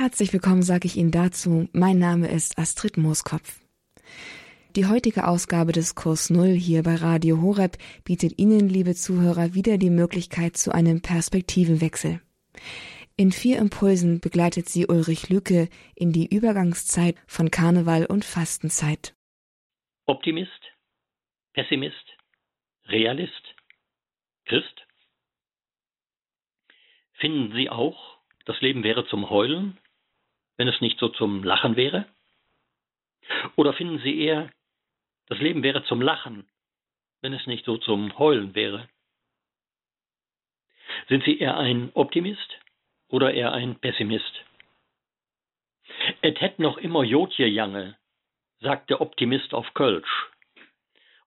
Herzlich willkommen sage ich Ihnen dazu. Mein Name ist Astrid Mooskopf. Die heutige Ausgabe des Kurs Null hier bei Radio Horeb bietet Ihnen, liebe Zuhörer, wieder die Möglichkeit zu einem Perspektivenwechsel. In vier Impulsen begleitet sie Ulrich Lücke in die Übergangszeit von Karneval und Fastenzeit. Optimist, Pessimist, Realist, Christ? Finden Sie auch, das Leben wäre zum Heulen, wenn es nicht so zum Lachen wäre? Oder finden Sie eher, das Leben wäre zum Lachen, wenn es nicht so zum Heulen wäre? Sind Sie eher ein Optimist oder eher ein Pessimist? Et hätt noch immer Jotje Jange, sagt der Optimist auf Kölsch.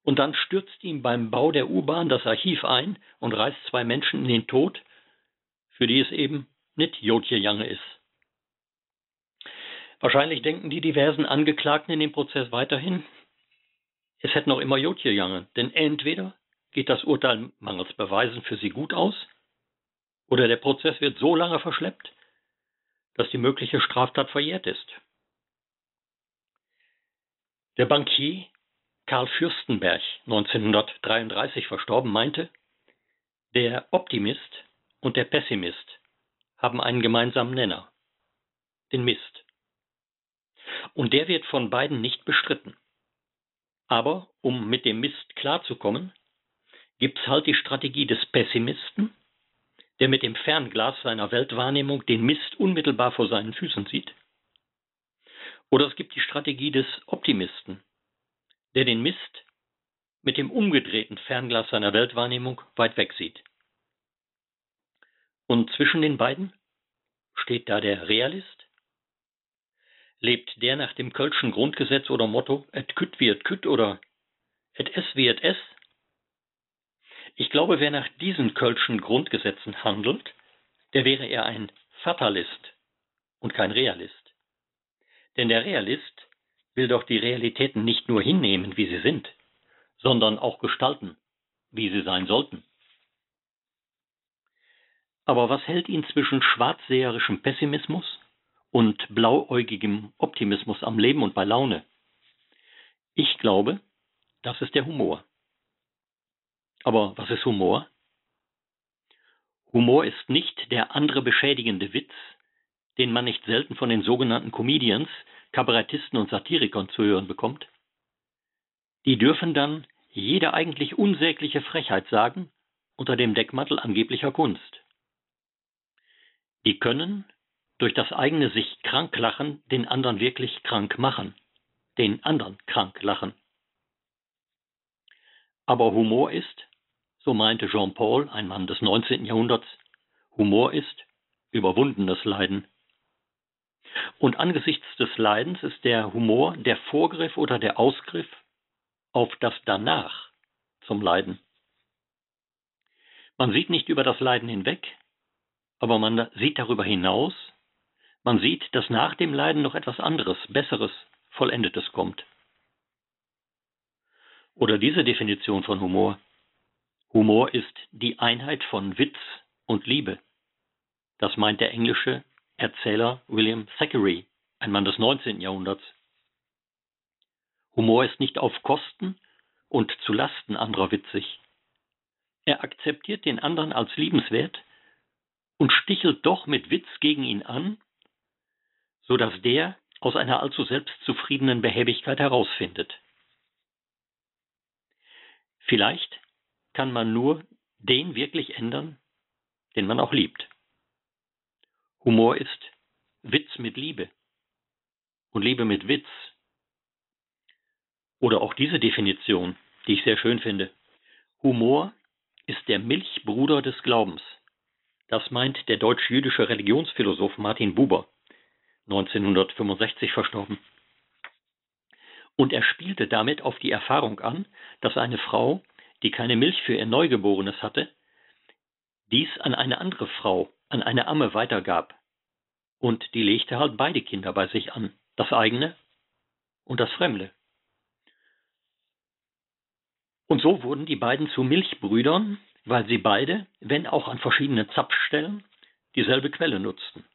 Und dann stürzt ihm beim Bau der U-Bahn das Archiv ein und reißt zwei Menschen in den Tod, für die es eben nicht Jotje Jange ist. Wahrscheinlich denken die diversen Angeklagten in dem Prozess weiterhin, es hätte noch immer Jotje Jange, denn entweder geht das Urteil mangels Beweisen für sie gut aus, oder der Prozess wird so lange verschleppt, dass die mögliche Straftat verjährt ist. Der Bankier Karl Fürstenberg, 1933 verstorben, meinte, der Optimist und der Pessimist haben einen gemeinsamen Nenner, den Mist. Und der wird von beiden nicht bestritten. Aber um mit dem Mist klarzukommen, gibt's halt die Strategie des Pessimisten, der mit dem Fernglas seiner Weltwahrnehmung den Mist unmittelbar vor seinen Füßen sieht. Oder es gibt die Strategie des Optimisten, der den Mist mit dem umgedrehten Fernglas seiner Weltwahrnehmung weit weg sieht. Und zwischen den beiden steht da der Realist? Lebt der nach dem Kölschen Grundgesetz oder Motto et kütt wird kütt oder et es wird es? Ich glaube, wer nach diesen Kölschen Grundgesetzen handelt, der wäre eher ein Fatalist und kein Realist. Denn der Realist will doch die Realitäten nicht nur hinnehmen, wie sie sind, sondern auch gestalten, wie sie sein sollten. Aber was hält ihn zwischen schwarzseherischem Pessimismus und blauäugigem Optimismus am Leben und bei Laune? Ich glaube, das ist der Humor. Aber was ist Humor? Humor ist nicht der andere beschädigende Witz, den man nicht selten von den sogenannten Comedians, Kabarettisten und Satirikern zu hören bekommt. Die dürfen dann jede eigentlich unsägliche Frechheit sagen unter dem Deckmantel angeblicher Kunst. Die können durch das eigene sich krank lachen den anderen wirklich krank machen, den anderen krank lachen. Aber Humor ist, so meinte Jean Paul, ein Mann des 19. Jahrhunderts, Humor ist überwundenes Leiden. Und angesichts des Leidens ist der Humor der Vorgriff oder der Ausgriff auf das Danach zum Leiden. Man sieht nicht über das Leiden hinweg, aber man sieht darüber hinaus, man sieht, dass nach dem Leiden noch etwas anderes, Besseres, Vollendetes kommt. Oder diese Definition von Humor. Humor ist die Einheit von Witz und Liebe. Das meint der englische Erzähler William Thackeray, ein Mann des 19. Jahrhunderts. Humor ist nicht auf Kosten und zu Lasten anderer witzig. Er akzeptiert den anderen als liebenswert und stichelt doch mit Witz gegen ihn an, so dass der aus einer allzu selbstzufriedenen Behäbigkeit herausfindet. Vielleicht kann man nur den wirklich ändern, den man auch liebt. Humor ist Witz mit Liebe und Liebe mit Witz. Oder auch diese Definition, die ich sehr schön finde. Humor ist der Milchbruder des Glaubens. Das meint der deutsch-jüdische Religionsphilosoph Martin Buber, 1965 verstorben. Und er spielte damit auf die Erfahrung an, dass eine Frau, die keine Milch für ihr Neugeborenes hatte, dies an eine andere Frau, an eine Amme weitergab. Und die legte halt beide Kinder bei sich an, das eigene und das fremde. Und so wurden die beiden zu Milchbrüdern, weil sie beide, wenn auch an verschiedenen Zapfstellen, dieselbe Quelle nutzten.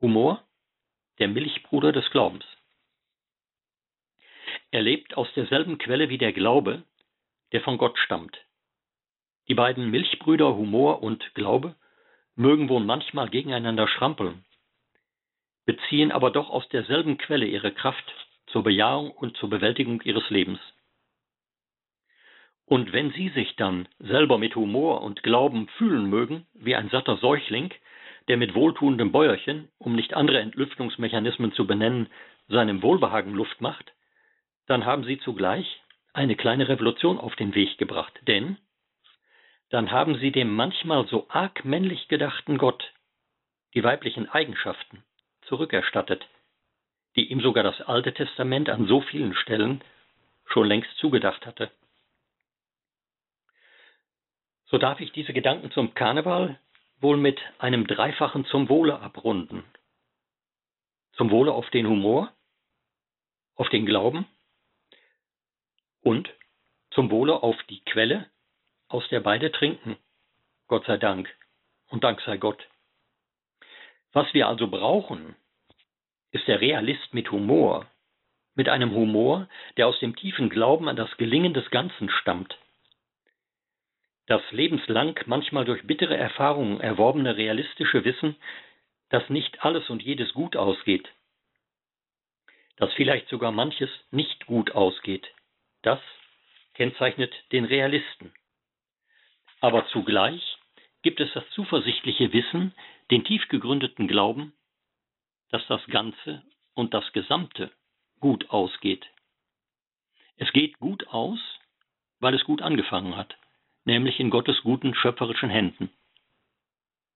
Humor, der Milchbruder des Glaubens. Er lebt aus derselben Quelle wie der Glaube, der von Gott stammt. Die beiden Milchbrüder Humor und Glaube mögen wohl manchmal gegeneinander schrampeln, beziehen aber doch aus derselben Quelle ihre Kraft zur Bejahung und zur Bewältigung ihres Lebens. Und wenn Sie sich dann selber mit Humor und Glauben fühlen mögen, wie ein satter Säugling, der mit wohltuendem Bäuerchen, um nicht andere Entlüftungsmechanismen zu benennen, seinem Wohlbehagen Luft macht, dann haben Sie zugleich eine kleine Revolution auf den Weg gebracht, denn dann haben Sie dem manchmal so arg männlich gedachten Gott die weiblichen Eigenschaften zurückerstattet, die ihm sogar das Alte Testament an so vielen Stellen schon längst zugedacht hatte. So darf ich diese Gedanken zum Karneval wohl mit einem Dreifachen zum Wohle abrunden. Zum Wohle auf den Humor, auf den Glauben und zum Wohle auf die Quelle, aus der beide trinken. Gott sei Dank und Dank sei Gott. Was wir also brauchen, ist der Realist mit Humor, mit einem Humor, der aus dem tiefen Glauben an das Gelingen des Ganzen stammt. Das lebenslang manchmal durch bittere Erfahrungen erworbene realistische Wissen, dass nicht alles und jedes gut ausgeht, dass vielleicht sogar manches nicht gut ausgeht, das kennzeichnet den Realisten. Aber zugleich gibt es das zuversichtliche Wissen, den tief gegründeten Glauben, dass das Ganze und das Gesamte gut ausgeht. Es geht gut aus, weil es gut angefangen hat, nämlich in Gottes guten schöpferischen Händen.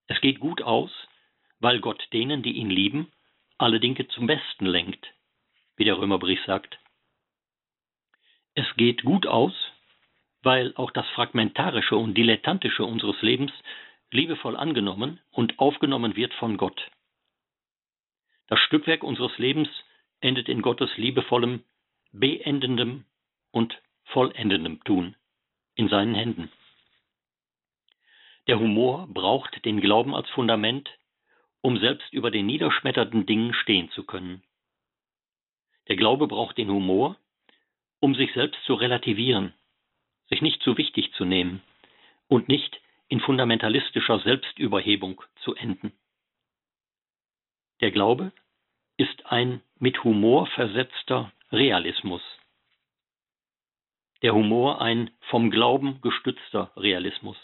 Es geht gut aus, weil Gott denen, die ihn lieben, alle Dinge zum Besten lenkt, wie der Römerbrief sagt. Es geht gut aus, weil auch das Fragmentarische und Dilettantische unseres Lebens liebevoll angenommen und aufgenommen wird von Gott. Das Stückwerk unseres Lebens endet in Gottes liebevollem, beendendem und vollendendem Tun in seinen Händen. Der Humor braucht den Glauben als Fundament, um selbst über den niederschmetternden Dingen stehen zu können. Der Glaube braucht den Humor, um sich selbst zu relativieren, sich nicht zu wichtig zu nehmen und nicht in fundamentalistischer Selbstüberhebung zu enden. Der Glaube ist ein mit Humor versetzter Realismus. Der Humor ein vom Glauben gestützter Realismus.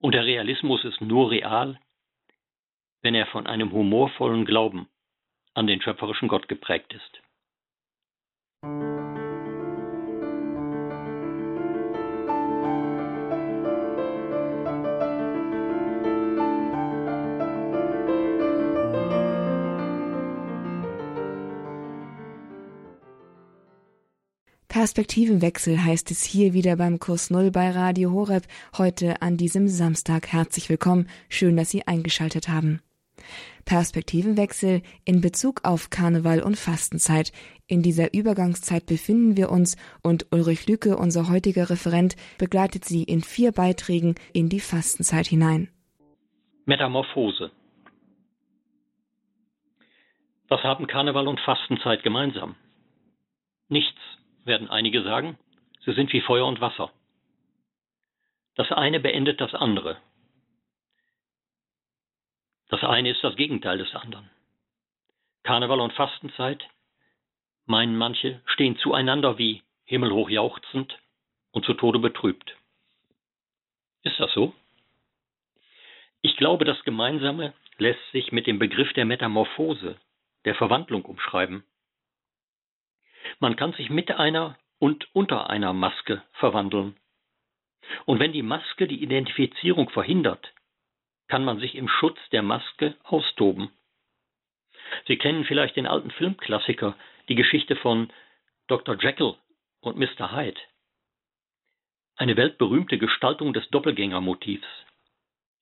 Und der Realismus ist nur real, wenn er von einem humorvollen Glauben an den schöpferischen Gott geprägt ist. Perspektivenwechsel heißt es hier wieder beim Kurs Null bei Radio Horeb heute an diesem Samstag. Herzlich willkommen. Schön, dass Sie eingeschaltet haben. Perspektivenwechsel in Bezug auf Karneval und Fastenzeit. In dieser Übergangszeit befinden wir uns und Ulrich Lücke, unser heutiger Referent, begleitet Sie in vier Beiträgen in die Fastenzeit hinein. Metamorphose. Was haben Karneval und Fastenzeit gemeinsam? Nichts werden einige sagen, sie sind wie Feuer und Wasser. Das eine beendet das andere. Das eine ist das Gegenteil des anderen. Karneval und Fastenzeit, meinen manche, stehen zueinander wie himmelhoch jauchzend und zu Tode betrübt. Ist das so? Ich glaube, das Gemeinsame lässt sich mit dem Begriff der Metamorphose, der Verwandlung umschreiben. Man kann sich mit einer und unter einer Maske verwandeln. Und wenn die Maske die Identifizierung verhindert, kann man sich im Schutz der Maske austoben. Sie kennen vielleicht den alten Filmklassiker, die Geschichte von Dr. Jekyll und Mr. Hyde. Eine weltberühmte Gestaltung des Doppelgängermotivs.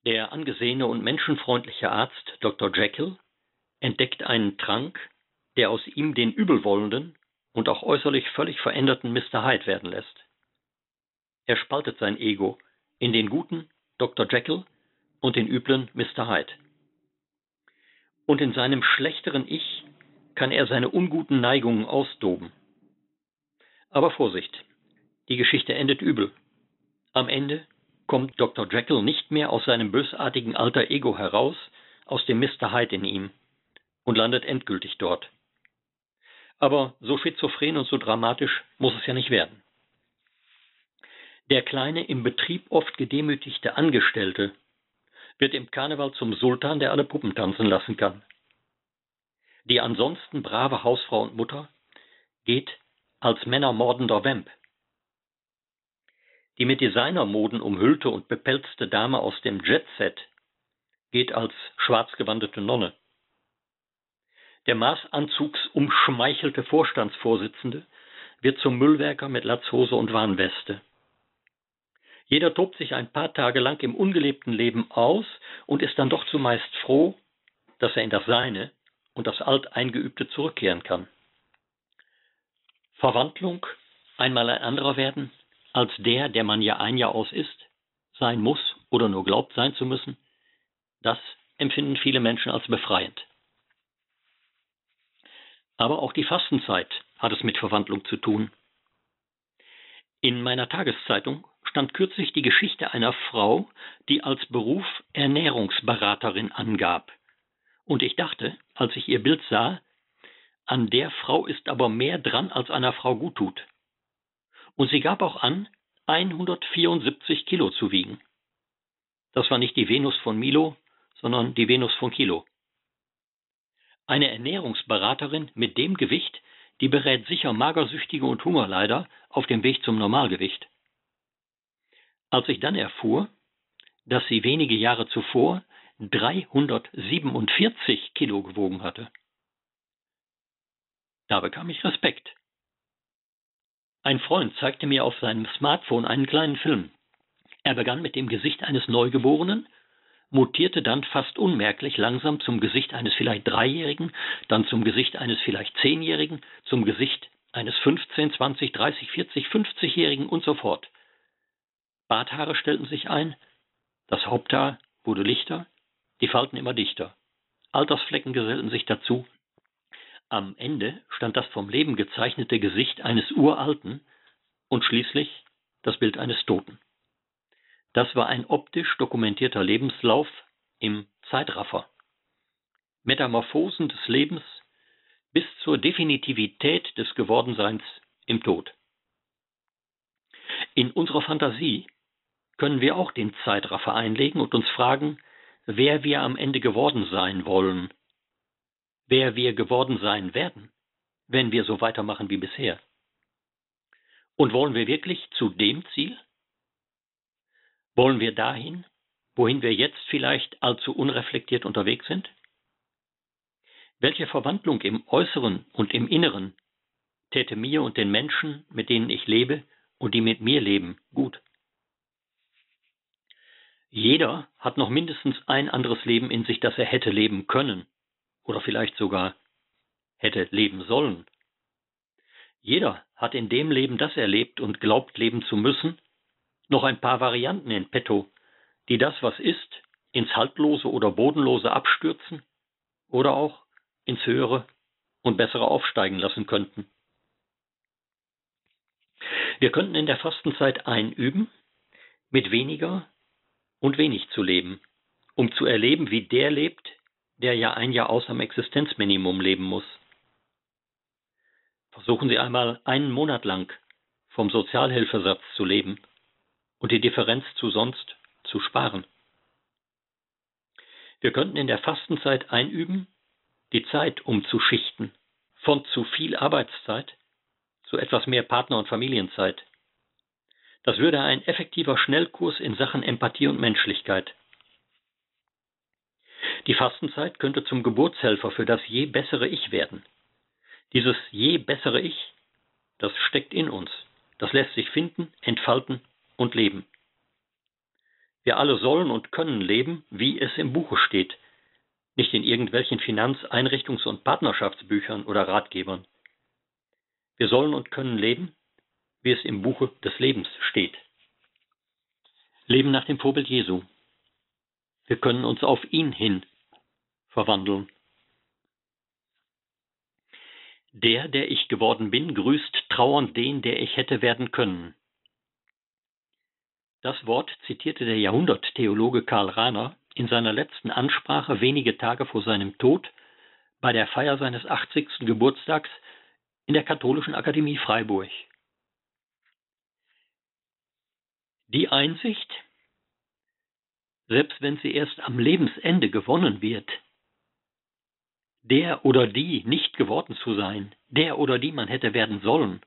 Der angesehene und menschenfreundliche Arzt Dr. Jekyll entdeckt einen Trank, der aus ihm den Übelwollenden und auch äußerlich völlig veränderten Mr. Hyde werden lässt. Er spaltet sein Ego in den guten Dr. Jekyll und den üblen Mr. Hyde. Und in seinem schlechteren Ich kann er seine unguten Neigungen ausdoben. Aber Vorsicht, die Geschichte endet übel. Am Ende kommt Dr. Jekyll nicht mehr aus seinem bösartigen alter Ego heraus, aus dem Mr. Hyde in ihm, und landet endgültig dort. Aber so schizophren und so dramatisch muss es ja nicht werden. Der kleine, im Betrieb oft gedemütigte Angestellte wird im Karneval zum Sultan, der alle Puppen tanzen lassen kann. Die ansonsten brave Hausfrau und Mutter geht als männermordender Vamp. Die mit Designermoden umhüllte und bepelzte Dame aus dem Jetset geht als schwarzgewandete Nonne. Der maßanzugsumschmeichelte Vorstandsvorsitzende wird zum Müllwerker mit Latzhose und Warnweste. Jeder tobt sich ein paar Tage lang im ungelebten Leben aus und ist dann doch zumeist froh, dass er in das Seine und das Alteingeübte zurückkehren kann. Verwandlung, einmal ein anderer werden, als der, der man ja ein Jahr aus ist, sein muss oder nur glaubt sein zu müssen, das empfinden viele Menschen als befreiend. Aber auch die Fastenzeit hat es mit Verwandlung zu tun. In meiner Tageszeitung stand kürzlich die Geschichte einer Frau, die als Beruf Ernährungsberaterin angab. Und ich dachte, als ich ihr Bild sah, an der Frau ist aber mehr dran, als einer Frau gut tut. Und sie gab auch an, 174 Kilo zu wiegen. Das war nicht die Venus von Milo, sondern die Venus von Kilo. Eine Ernährungsberaterin mit dem Gewicht, die berät sicher Magersüchtige und Hungerleider auf dem Weg zum Normalgewicht. Als ich dann erfuhr, dass sie wenige Jahre zuvor 347 Kilo gewogen hatte, da bekam ich Respekt. Ein Freund zeigte mir auf seinem Smartphone einen kleinen Film. Er begann mit dem Gesicht eines Neugeborenen, mutierte dann fast unmerklich langsam zum Gesicht eines vielleicht Dreijährigen, dann zum Gesicht eines vielleicht Zehnjährigen, zum Gesicht eines 15, 20, 30, 40, 50-Jährigen und so fort. Barthaare stellten sich ein, das Haupthaar wurde lichter, die Falten immer dichter. Altersflecken gesellten sich dazu, am Ende stand das vom Leben gezeichnete Gesicht eines Uralten und schließlich das Bild eines Toten. Das war ein optisch dokumentierter Lebenslauf im Zeitraffer. Metamorphosen des Lebens bis zur Definitivität des Gewordenseins im Tod. In unserer Fantasie können wir auch den Zeitraffer einlegen und uns fragen, wer wir am Ende geworden sein wollen wer wir geworden sein werden, wenn wir so weitermachen wie bisher. Und wollen wir wirklich zu dem Ziel? Wollen wir dahin, wohin wir jetzt vielleicht allzu unreflektiert unterwegs sind? Welche Verwandlung im Äußeren und im Inneren täte mir und den Menschen, mit denen ich lebe und die mit mir leben, gut? Jeder hat noch mindestens ein anderes Leben in sich, das er hätte leben können oder vielleicht sogar hätte leben sollen. Jeder hat in dem Leben, das er lebt und glaubt leben zu müssen, noch ein paar Varianten in petto, die das, was ist, ins Haltlose oder Bodenlose abstürzen oder auch ins Höhere und Bessere aufsteigen lassen könnten. Wir könnten in der Fastenzeit einüben, mit weniger und wenig zu leben, um zu erleben, wie der lebt, der ja ein Jahr außer dem Existenzminimum leben muss. Versuchen Sie einmal einen Monat lang vom Sozialhilfesatz zu leben und die Differenz zu sonst zu sparen. Wir könnten in der Fastenzeit einüben, die Zeit umzuschichten von zu viel Arbeitszeit zu etwas mehr Partner- und Familienzeit. Das würde ein effektiver Schnellkurs in Sachen Empathie und Menschlichkeit die Fastenzeit könnte zum Geburtshelfer für das je bessere Ich werden. Dieses je bessere Ich, das steckt in uns. Das lässt sich finden, entfalten und leben. Wir alle sollen und können leben, wie es im Buche steht, nicht in irgendwelchen Finanz-, Einrichtungs- und Partnerschaftsbüchern oder Ratgebern. Wir sollen und können leben, wie es im Buche des Lebens steht. Leben nach dem Vorbild Jesu. Wir können uns auf ihn hin verwandeln Der, der ich geworden bin, grüßt trauernd den, der ich hätte werden können. Das Wort zitierte der Jahrhunderttheologe Karl Rahner in seiner letzten Ansprache wenige Tage vor seinem Tod bei der Feier seines 80. Geburtstags in der Katholischen Akademie Freiburg. Die Einsicht, selbst wenn sie erst am Lebensende gewonnen wird, der oder die nicht geworden zu sein, der oder die man hätte werden sollen,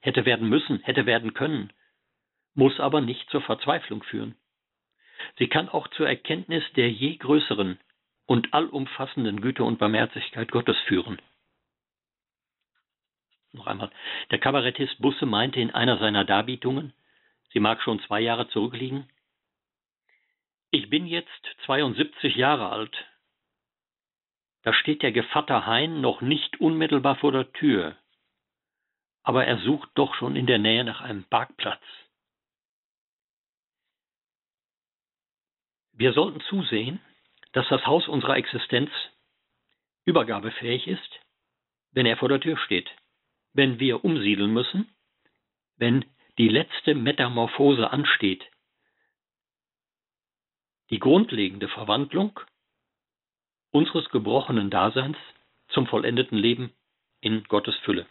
hätte werden müssen, hätte werden können, muss aber nicht zur Verzweiflung führen. Sie kann auch zur Erkenntnis der je größeren und allumfassenden Güte und Barmherzigkeit Gottes führen. Noch einmal, der Kabarettist Busse meinte in einer seiner Darbietungen, sie mag schon zwei Jahre zurückliegen, ich bin jetzt 72 Jahre alt da steht der Gevatter Hein noch nicht unmittelbar vor der Tür, aber er sucht doch schon in der Nähe nach einem Parkplatz. Wir sollten zusehen, dass das Haus unserer Existenz übergabefähig ist, wenn er vor der Tür steht, wenn wir umsiedeln müssen, wenn die letzte Metamorphose ansteht. Die grundlegende Verwandlung unseres gebrochenen Daseins zum vollendeten Leben in Gottes Fülle.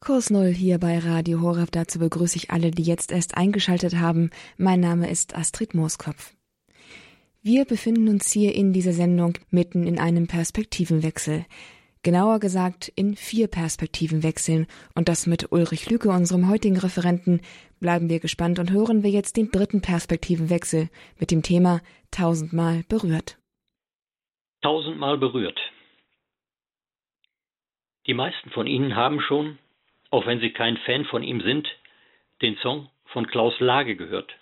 Kurs Null hier bei Radio Horeb. Dazu begrüße ich alle, die jetzt erst eingeschaltet haben. Mein Name ist Astrid Mooskopf. Wir befinden uns hier in dieser Sendung mitten in einem Perspektivenwechsel. Genauer gesagt in vier Perspektivenwechseln und das mit Ulrich Lüke, unserem heutigen Referenten. Bleiben wir gespannt und hören wir jetzt den dritten Perspektivenwechsel mit dem Thema Tausendmal berührt. Tausendmal berührt. Die meisten von Ihnen haben schon, auch wenn sie kein Fan von ihm sind, den Song von Klaus Lage gehört.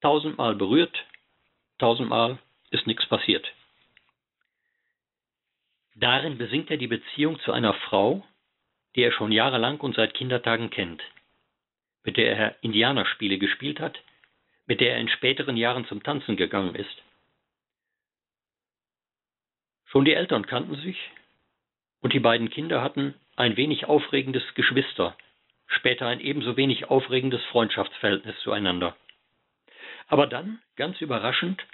Tausendmal berührt, tausendmal ist nichts passiert. Darin besingt er die Beziehung zu einer Frau, die er schon jahrelang und seit Kindertagen kennt, mit der er Indianerspiele gespielt hat, mit der er in späteren Jahren zum Tanzen gegangen ist. Schon die Eltern kannten sich und die beiden Kinder hatten ein wenig aufregendes Geschwister, später ein ebenso wenig aufregendes Freundschaftsverhältnis zueinander. Aber dann, ganz überraschend,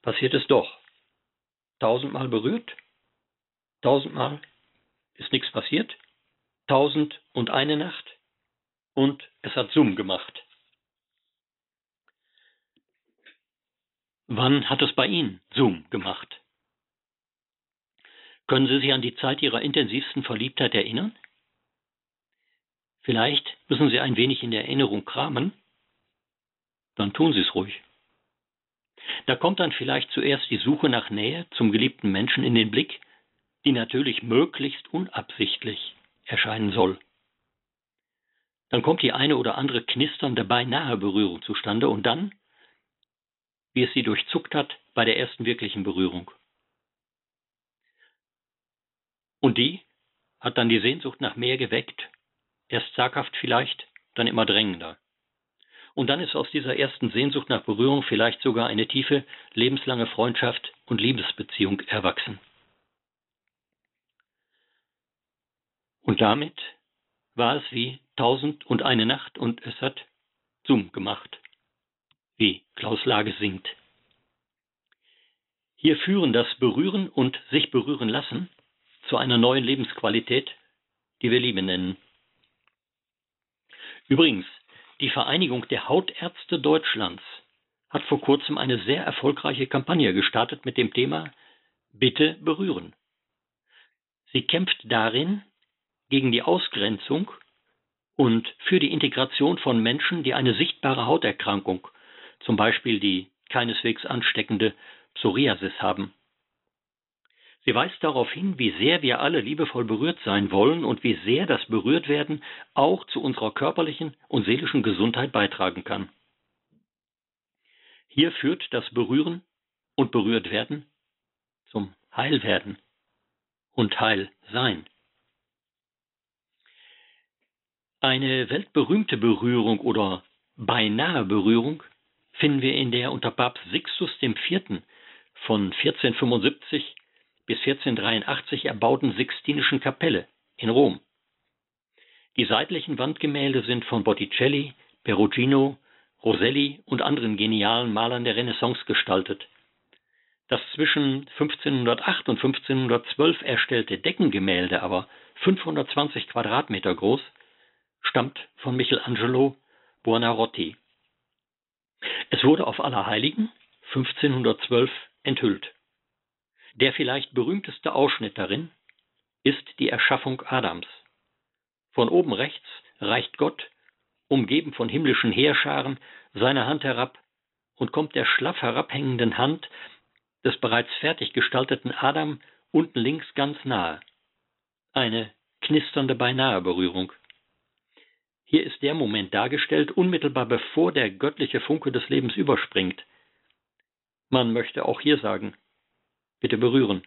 passiert es doch. Tausendmal berührt, tausendmal ist nichts passiert, tausend und eine Nacht und es hat Summ gemacht. Wann hat es bei Ihnen Zoom gemacht? Können Sie sich an die Zeit Ihrer intensivsten Verliebtheit erinnern? Vielleicht müssen Sie ein wenig in der Erinnerung kramen dann tun Sie es ruhig. Da kommt dann vielleicht zuerst die Suche nach Nähe zum geliebten Menschen in den Blick, die natürlich möglichst unabsichtlich erscheinen soll. Dann kommt die eine oder andere knisternde beinahe Berührung zustande und dann, wie es sie durchzuckt hat bei der ersten wirklichen Berührung. Und die hat dann die Sehnsucht nach mehr geweckt, erst zaghaft vielleicht, dann immer drängender. Und dann ist aus dieser ersten Sehnsucht nach Berührung vielleicht sogar eine tiefe, lebenslange Freundschaft und Liebesbeziehung erwachsen. Und damit war es wie tausend und eine Nacht und es hat Zoom gemacht, wie Klaus Lage singt. Hier führen das Berühren und sich berühren lassen zu einer neuen Lebensqualität, die wir Liebe nennen. Übrigens, die Vereinigung der Hautärzte Deutschlands hat vor kurzem eine sehr erfolgreiche Kampagne gestartet mit dem Thema Bitte berühren. Sie kämpft darin gegen die Ausgrenzung und für die Integration von Menschen, die eine sichtbare Hauterkrankung, zum Beispiel die keineswegs ansteckende Psoriasis haben. Sie weist darauf hin, wie sehr wir alle liebevoll berührt sein wollen und wie sehr das Berührtwerden auch zu unserer körperlichen und seelischen Gesundheit beitragen kann. Hier führt das Berühren und Berührtwerden zum Heilwerden und Heil sein. Eine weltberühmte Berührung oder beinahe Berührung finden wir in der unter Papst Sixtus IV. von 1475 bis 1483 erbauten Sixtinischen Kapelle in Rom. Die seitlichen Wandgemälde sind von Botticelli, Perugino, Rosselli und anderen genialen Malern der Renaissance gestaltet. Das zwischen 1508 und 1512 erstellte Deckengemälde, aber 520 Quadratmeter groß, stammt von Michelangelo Buonarroti. Es wurde auf Allerheiligen 1512 enthüllt. Der vielleicht berühmteste Ausschnitt darin ist die Erschaffung Adams. Von oben rechts reicht Gott, umgeben von himmlischen Heerscharen, seine Hand herab und kommt der schlaff herabhängenden Hand des bereits fertig gestalteten Adam unten links ganz nahe. Eine knisternde Beinahe-Berührung. Hier ist der Moment dargestellt, unmittelbar bevor der göttliche Funke des Lebens überspringt. Man möchte auch hier sagen, bitte berühren.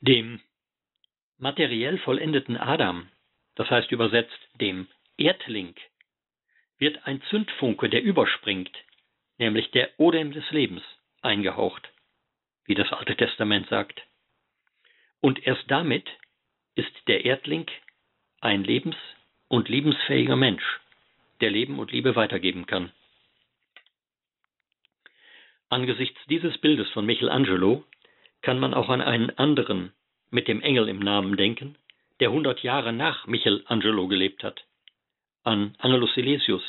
Dem materiell vollendeten Adam, das heißt übersetzt dem Erdling, wird ein Zündfunke, der überspringt, nämlich der Odem des Lebens, eingehaucht, wie das Alte Testament sagt. Und erst damit ist der Erdling ein lebens- und liebensfähiger Mensch, der Leben und Liebe weitergeben kann. Angesichts dieses Bildes von Michelangelo kann man auch an einen anderen mit dem Engel im Namen denken, der hundert Jahre nach Michelangelo gelebt hat, an Angelus Silesius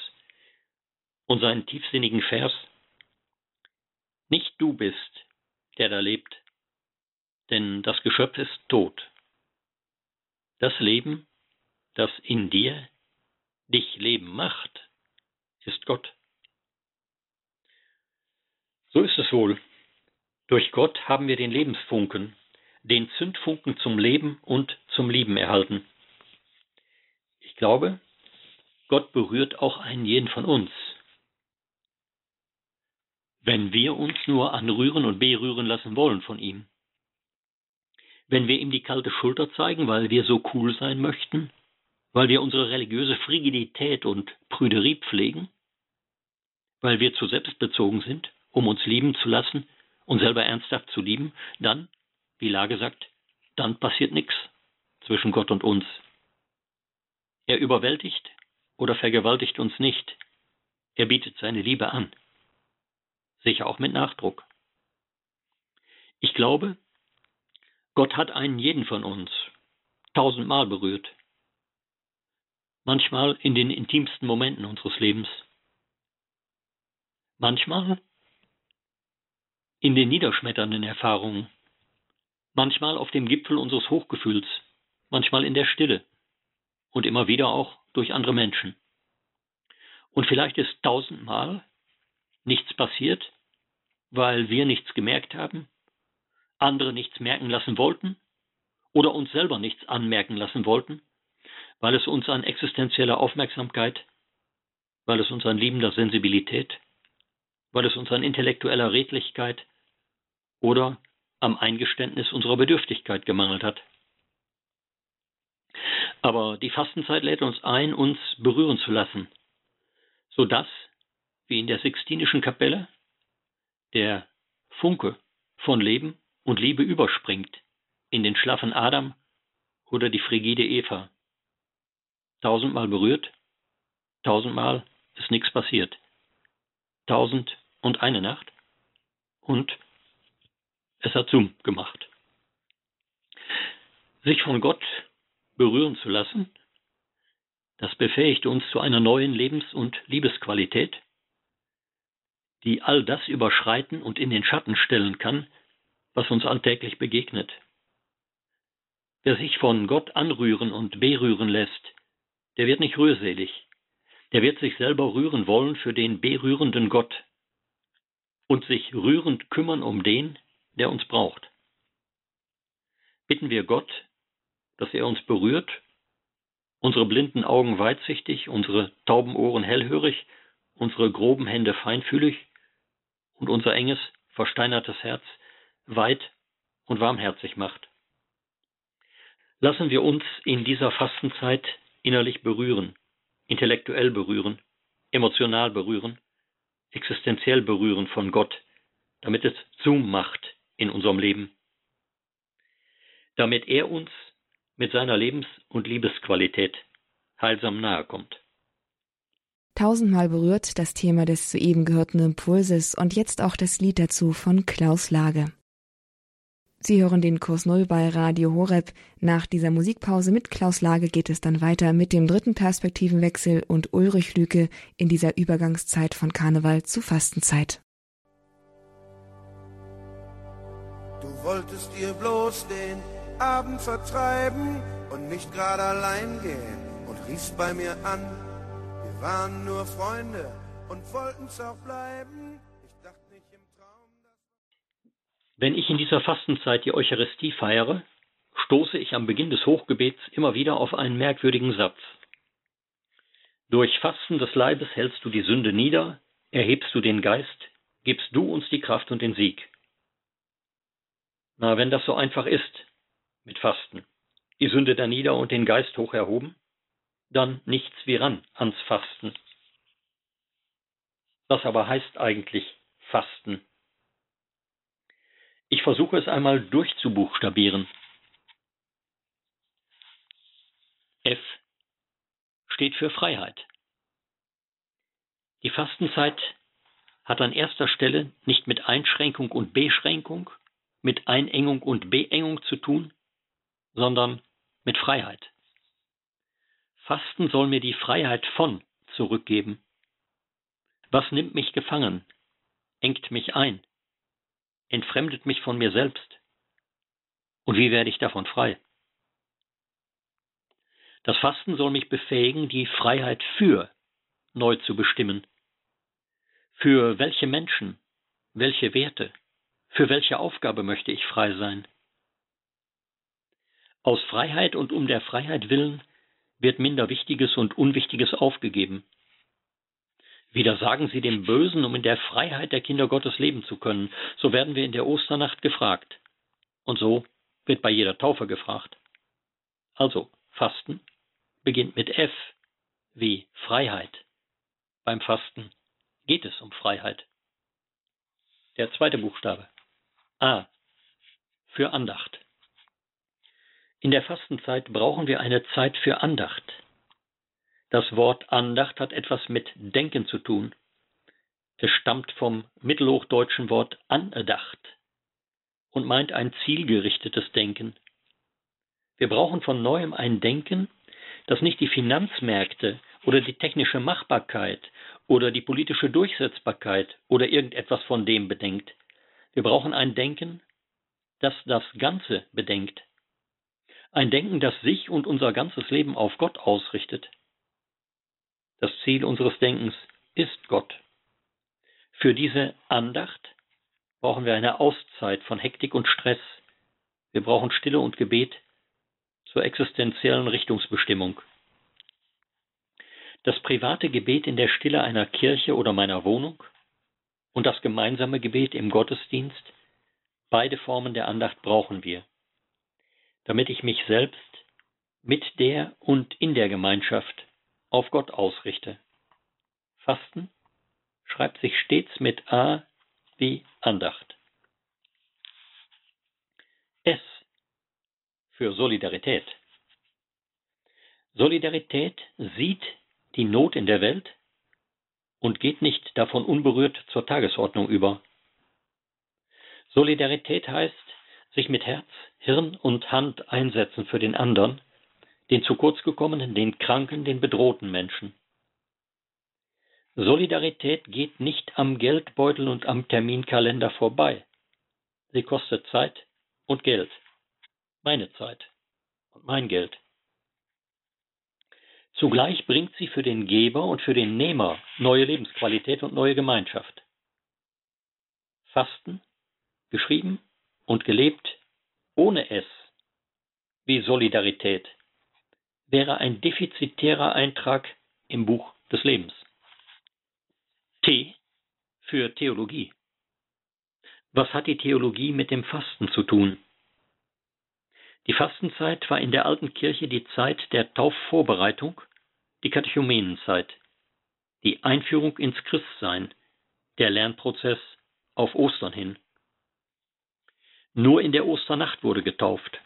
und seinen tiefsinnigen Vers Nicht du bist, der da lebt, denn das Geschöpf ist tot. Das Leben, das in dir dich Leben macht, ist Gott. So ist es wohl. Durch Gott haben wir den Lebensfunken, den Zündfunken zum Leben und zum Lieben erhalten. Ich glaube, Gott berührt auch einen jeden von uns. Wenn wir uns nur anrühren und berühren lassen wollen von ihm. Wenn wir ihm die kalte Schulter zeigen, weil wir so cool sein möchten, weil wir unsere religiöse Frigidität und Prüderie pflegen, weil wir zu selbstbezogen sind, um uns lieben zu lassen und selber ernsthaft zu lieben, dann, wie Lage sagt, dann passiert nichts zwischen Gott und uns. Er überwältigt oder vergewaltigt uns nicht. Er bietet seine Liebe an. Sicher auch mit Nachdruck. Ich glaube, Gott hat einen jeden von uns tausendmal berührt. Manchmal in den intimsten Momenten unseres Lebens. Manchmal in den niederschmetternden Erfahrungen, manchmal auf dem Gipfel unseres Hochgefühls, manchmal in der Stille und immer wieder auch durch andere Menschen. Und vielleicht ist tausendmal nichts passiert, weil wir nichts gemerkt haben, andere nichts merken lassen wollten oder uns selber nichts anmerken lassen wollten, weil es uns an existenzieller Aufmerksamkeit, weil es uns an liebender Sensibilität, weil es uns an intellektueller Redlichkeit oder am Eingeständnis unserer Bedürftigkeit gemangelt hat. Aber die Fastenzeit lädt uns ein, uns berühren zu lassen, sodass, wie in der Sixtinischen Kapelle, der Funke von Leben und Liebe überspringt in den schlaffen Adam oder die frigide Eva. Tausendmal berührt, tausendmal ist nichts passiert. Tausend und eine Nacht und es hat Zoom gemacht. Sich von Gott berühren zu lassen, das befähigt uns zu einer neuen Lebens- und Liebesqualität, die all das überschreiten und in den Schatten stellen kann, was uns alltäglich begegnet. Wer sich von Gott anrühren und berühren lässt, der wird nicht rührselig, der wird sich selber rühren wollen für den berührenden Gott und sich rührend kümmern um den, der uns braucht. Bitten wir Gott, dass er uns berührt, unsere blinden Augen weitsichtig, unsere tauben Ohren hellhörig, unsere groben Hände feinfühlig und unser enges, versteinertes Herz weit und warmherzig macht. Lassen wir uns in dieser Fastenzeit innerlich berühren, intellektuell berühren, emotional berühren, existenziell berühren von Gott, damit es Zoom macht in unserem Leben, damit er uns mit seiner Lebens- und Liebesqualität heilsam nahe kommt. Tausendmal berührt das Thema des soeben gehörten Impulses und jetzt auch das Lied dazu von Klaus Lage. Sie hören den Kurs Null bei Radio Horeb. Nach dieser Musikpause mit Klaus Lage geht es dann weiter mit dem dritten Perspektivenwechsel und Ulrich Lüke in dieser Übergangszeit von Karneval zu Fastenzeit. Du wolltest dir bloß den Abend vertreiben und nicht gerade allein gehen und riefst bei mir an. Wir waren nur Freunde und wollten's auch bleiben. Wenn ich in dieser Fastenzeit die Eucharistie feiere, stoße ich am Beginn des Hochgebets immer wieder auf einen merkwürdigen Satz. Durch Fasten des Leibes hältst du die Sünde nieder, erhebst du den Geist, gibst du uns die Kraft und den Sieg. Na, wenn das so einfach ist, mit Fasten, die Sünde da nieder und den Geist hoch erhoben, dann nichts wie ran ans Fasten. Was aber heißt eigentlich Fasten? Ich versuche es einmal durchzubuchstabieren. F steht für Freiheit. Die Fastenzeit hat an erster Stelle nicht mit Einschränkung und Beschränkung, mit Einengung und Beengung zu tun, sondern mit Freiheit. Fasten soll mir die Freiheit von zurückgeben. Was nimmt mich gefangen, engt mich ein, entfremdet mich von mir selbst? Und wie werde ich davon frei? Das Fasten soll mich befähigen, die Freiheit für neu zu bestimmen. Für welche Menschen, welche Werte, für welche Aufgabe möchte ich frei sein? Aus Freiheit und um der Freiheit willen wird minder Wichtiges und Unwichtiges aufgegeben. Widersagen Sie dem Bösen, um in der Freiheit der Kinder Gottes leben zu können. So werden wir in der Osternacht gefragt. Und so wird bei jeder Taufe gefragt. Also, Fasten beginnt mit F wie Freiheit. Beim Fasten geht es um Freiheit. Der zweite Buchstabe. A. Für Andacht. In der Fastenzeit brauchen wir eine Zeit für Andacht. Das Wort Andacht hat etwas mit Denken zu tun. Es stammt vom mittelhochdeutschen Wort Andacht und meint ein zielgerichtetes Denken. Wir brauchen von neuem ein Denken, das nicht die Finanzmärkte oder die technische Machbarkeit oder die politische Durchsetzbarkeit oder irgendetwas von dem bedenkt. Wir brauchen ein Denken, das das Ganze bedenkt. Ein Denken, das sich und unser ganzes Leben auf Gott ausrichtet. Das Ziel unseres Denkens ist Gott. Für diese Andacht brauchen wir eine Auszeit von Hektik und Stress. Wir brauchen Stille und Gebet zur existenziellen Richtungsbestimmung. Das private Gebet in der Stille einer Kirche oder meiner Wohnung und das gemeinsame Gebet im Gottesdienst, beide Formen der Andacht brauchen wir damit ich mich selbst mit der und in der Gemeinschaft auf Gott ausrichte. Fasten schreibt sich stets mit A wie Andacht. S für Solidarität. Solidarität sieht die Not in der Welt und geht nicht davon unberührt zur Tagesordnung über. Solidarität heißt, sich mit Herz, Hirn und Hand einsetzen für den anderen, den zu kurz gekommenen, den kranken, den bedrohten Menschen. Solidarität geht nicht am Geldbeutel und am Terminkalender vorbei. Sie kostet Zeit und Geld. Meine Zeit und mein Geld. Zugleich bringt sie für den Geber und für den Nehmer neue Lebensqualität und neue Gemeinschaft. Fasten, geschrieben und gelebt ohne es, wie Solidarität, wäre ein defizitärer Eintrag im Buch des Lebens. T für Theologie. Was hat die Theologie mit dem Fasten zu tun? Die Fastenzeit war in der alten Kirche die Zeit der Taufvorbereitung, die Katechumenenzeit, die Einführung ins Christsein, der Lernprozess auf Ostern hin. Nur in der Osternacht wurde getauft.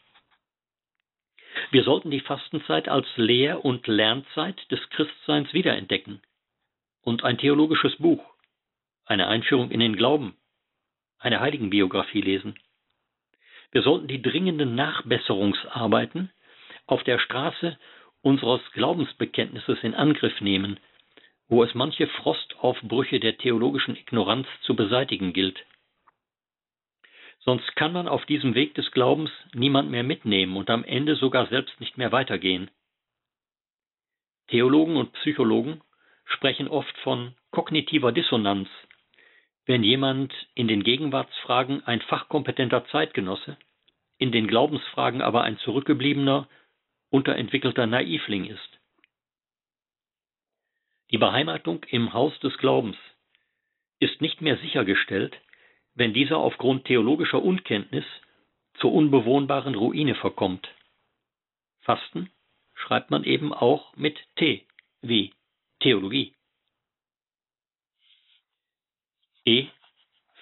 Wir sollten die Fastenzeit als Lehr- und Lernzeit des Christseins wiederentdecken und ein theologisches Buch, eine Einführung in den Glauben, eine Heiligenbiografie lesen. Wir sollten die dringenden Nachbesserungsarbeiten auf der Straße unseres Glaubensbekenntnisses in Angriff nehmen, wo es manche Frostaufbrüche der theologischen Ignoranz zu beseitigen gilt. Sonst kann man auf diesem Weg des Glaubens niemand mehr mitnehmen und am Ende sogar selbst nicht mehr weitergehen. Theologen und Psychologen sprechen oft von kognitiver Dissonanz, wenn jemand in den Gegenwartsfragen ein fachkompetenter Zeitgenosse, in den Glaubensfragen aber ein zurückgebliebener, unterentwickelter Naivling ist. Die Beheimatung im Haus des Glaubens ist nicht mehr sichergestellt, wenn dieser aufgrund theologischer Unkenntnis zur unbewohnbaren Ruine verkommt. Fasten schreibt man eben auch mit T wie Theologie. E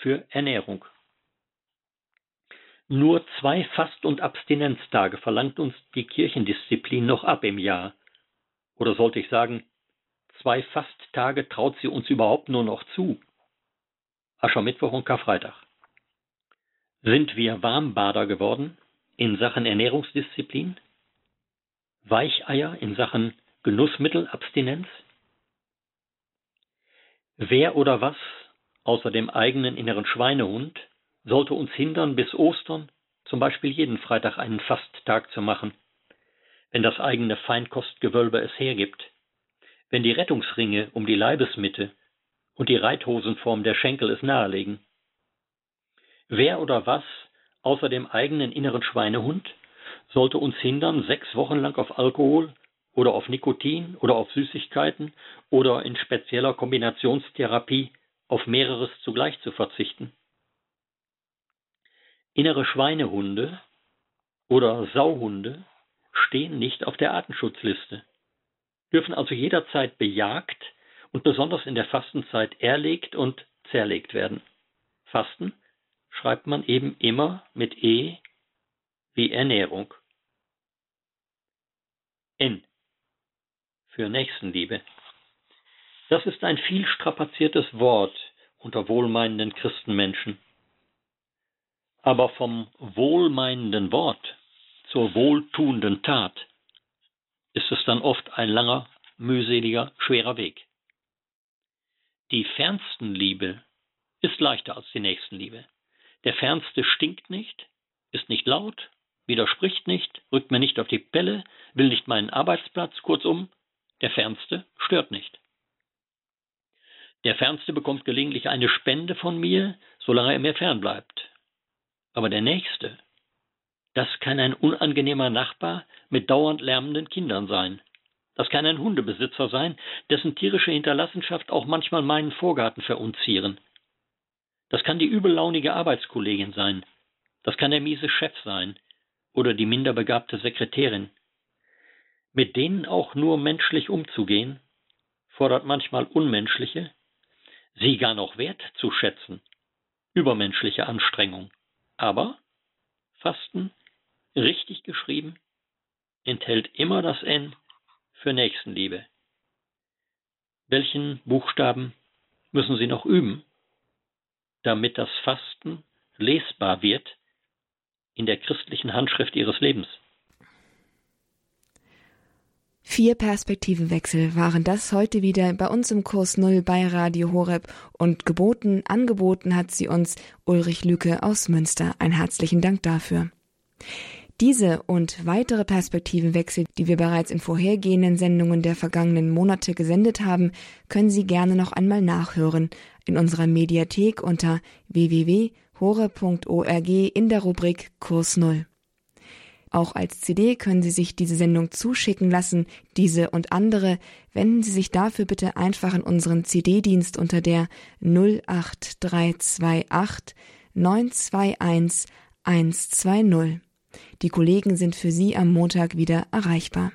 für Ernährung. Nur zwei Fast- und Abstinenztage verlangt uns die Kirchendisziplin noch ab im Jahr. Oder sollte ich sagen, zwei Fasttage traut sie uns überhaupt nur noch zu. Aschermittwoch und Karfreitag. Sind wir Warmbader geworden in Sachen Ernährungsdisziplin? Weicheier in Sachen Genussmittelabstinenz? Wer oder was außer dem eigenen inneren Schweinehund sollte uns hindern, bis Ostern zum Beispiel jeden Freitag einen Fasttag zu machen, wenn das eigene Feinkostgewölbe es hergibt, wenn die Rettungsringe um die Leibesmitte und die Reithosenform der Schenkel es nahelegen. Wer oder was außer dem eigenen inneren Schweinehund sollte uns hindern, sechs Wochen lang auf Alkohol oder auf Nikotin oder auf Süßigkeiten oder in spezieller Kombinationstherapie auf mehreres zugleich zu verzichten? Innere Schweinehunde oder Sauhunde stehen nicht auf der Artenschutzliste, dürfen also jederzeit bejagt und besonders in der Fastenzeit erlegt und zerlegt werden. Fasten schreibt man eben immer mit E wie Ernährung. N für Nächstenliebe. Das ist ein viel strapaziertes Wort unter wohlmeinenden Christenmenschen. Aber vom wohlmeinenden Wort zur wohltuenden Tat ist es dann oft ein langer, mühseliger, schwerer Weg. Die Fernstenliebe ist leichter als die Nächstenliebe. Der Fernste stinkt nicht, ist nicht laut, widerspricht nicht, rückt mir nicht auf die Pelle, will nicht meinen Arbeitsplatz, kurzum, der Fernste stört nicht. Der Fernste bekommt gelegentlich eine Spende von mir, solange er mir fern bleibt. Aber der Nächste, das kann ein unangenehmer Nachbar mit dauernd lärmenden Kindern sein. Das kann ein Hundebesitzer sein, dessen tierische Hinterlassenschaft auch manchmal meinen Vorgarten verunzieren. Das kann die übellaunige Arbeitskollegin sein. Das kann der miese Chef sein oder die minderbegabte Sekretärin. Mit denen auch nur menschlich umzugehen, fordert manchmal unmenschliche, sie gar noch wert zu schätzen, übermenschliche Anstrengung. Aber Fasten, richtig geschrieben, enthält immer das N für Nächstenliebe. Welchen Buchstaben müssen Sie noch üben, damit das Fasten lesbar wird in der christlichen Handschrift Ihres Lebens? Vier Perspektivenwechsel waren das heute wieder bei uns im Kurs Null bei Radio Horeb und geboten, angeboten hat sie uns Ulrich Lücke aus Münster. Ein herzlichen Dank dafür. Diese und weitere Perspektivenwechsel, die wir bereits in vorhergehenden Sendungen der vergangenen Monate gesendet haben, können Sie gerne noch einmal nachhören in unserer Mediathek unter www.hore.org in der Rubrik Kurs Null. Auch als CD können Sie sich diese Sendung zuschicken lassen, diese und andere. Wenden Sie sich dafür bitte einfach an unseren CD-Dienst unter der 08328 921 120. Die Kollegen sind für Sie am Montag wieder erreichbar.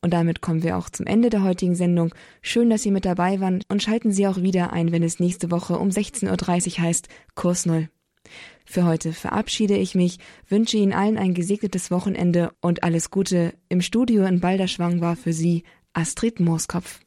Und damit kommen wir auch zum Ende der heutigen Sendung. Schön, dass Sie mit dabei waren und schalten Sie auch wieder ein, wenn es nächste Woche um 16.30 Uhr heißt Kurs Null. Für heute verabschiede ich mich, wünsche Ihnen allen ein gesegnetes Wochenende und alles Gute. Im Studio in Balderschwang war für Sie Astrid Mooskopf.